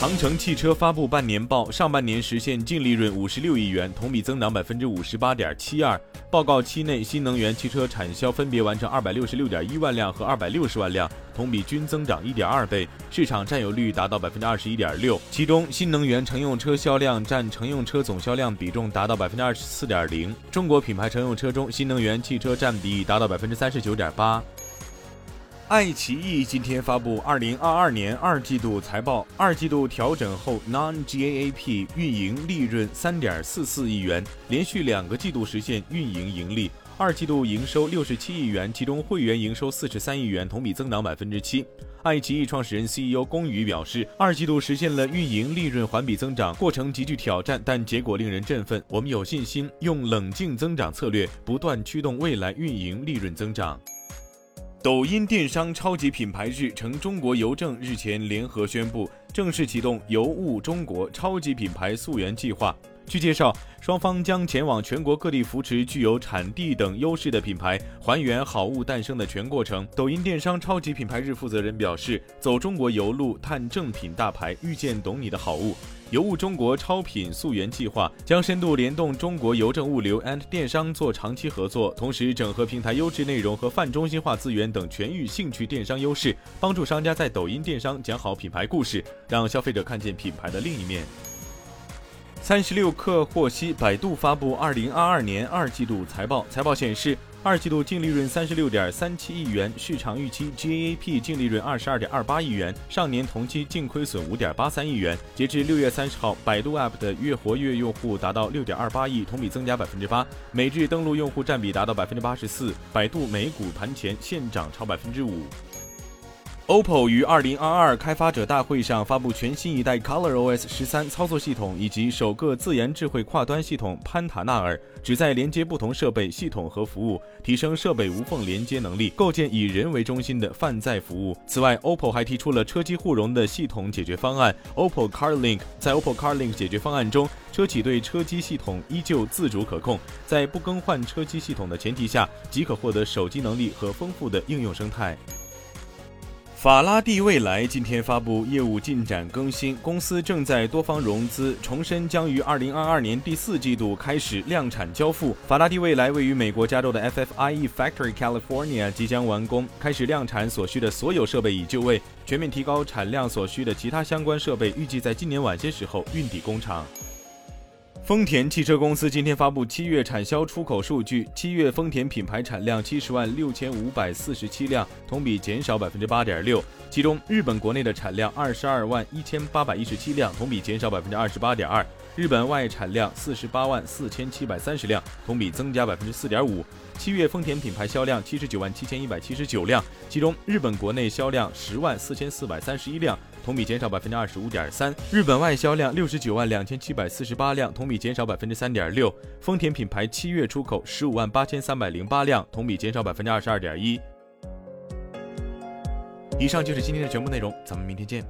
长城汽车发布半年报，上半年实现净利润五十六亿元，同比增长百分之五十八点七二。报告期内，新能源汽车产销分别完成二百六十六点一万辆和二百六十万辆，同比均增长一点二倍，市场占有率达到百分之二十一点六。其中，新能源乘用车销量占乘用车总销量比重达到百分之二十四点零。中国品牌乘用车中，新能源汽车占比达到百分之三十九点八。爱奇艺今天发布二零二二年二季度财报，二季度调整后 non-GAAP 运营利润三点四四亿元，连续两个季度实现运营盈利。二季度营收六十七亿元，其中会员营收四十三亿元，同比增长百分之七。爱奇艺创始人 CEO 龚宇表示，二季度实现了运营利润环比增长，过程极具挑战，但结果令人振奋。我们有信心用冷静增长策略，不断驱动未来运营利润增长。抖音电商超级品牌日成，中国邮政日前联合宣布，正式启动邮物中国超级品牌溯源计划。据介绍，双方将前往全国各地扶持具有产地等优势的品牌，还原好物诞生的全过程。抖音电商超级品牌日负责人表示：“走中国邮路，探正品大牌，遇见懂你的好物。”邮物中国超品溯源计划将深度联动中国邮政物流 and 电商做长期合作，同时整合平台优质内容和泛中心化资源等全域兴趣电商优势，帮助商家在抖音电商讲好品牌故事，让消费者看见品牌的另一面。三十六氪获悉，百度发布二零二二年二季度财报，财报显示。二季度净利润三十六点三七亿元，市场预期 GAAP 净利润二十二点二八亿元，上年同期净亏损五点八三亿元。截至六月三十号，百度 App 的月活跃用户达到六点二八亿，同比增加百分之八，每日登录用户占比达到百分之八十四。百度美股盘前现涨超百分之五。OPPO 于二零二二开发者大会上发布全新一代 ColorOS 十三操作系统以及首个自研智慧跨端系统潘塔纳尔，旨在连接不同设备、系统和服务，提升设备无缝连接能力，构建以人为中心的泛在服务。此外，OPPO 还提出了车机互融的系统解决方案 OPPO CarLink。在 OPPO CarLink 解决方案中，车企对车机系统依旧自主可控，在不更换车机系统的前提下，即可获得手机能力和丰富的应用生态。法拉第未来今天发布业务进展更新，公司正在多方融资，重申将于二零二二年第四季度开始量产交付。法拉第未来位于美国加州的 FFIE Factory California 即将完工，开始量产所需的所有设备已就位，全面提高产量所需的其他相关设备预计在今年晚些时候运抵工厂。丰田汽车公司今天发布七月产销出口数据，七月丰田品牌产量七十万六千五百四十七辆，同比减少百分之八点六。其中，日本国内的产量二十二万一千八百一十七辆，同比减少百分之二十八点二；日本外产量四十八万四千七百三十辆，同比增加百分之四点五。七月丰田品牌销量七十九万七千一百七十九辆，其中日本国内销量十万四千四百三十一辆。同比减少百分之二十五点三，日本外销量六十九万两千七百四十八辆，同比减少百分之三点六。丰田品牌七月出口十五万八千三百零八辆，同比减少百分之二十二点一。以上就是今天的全部内容，咱们明天见。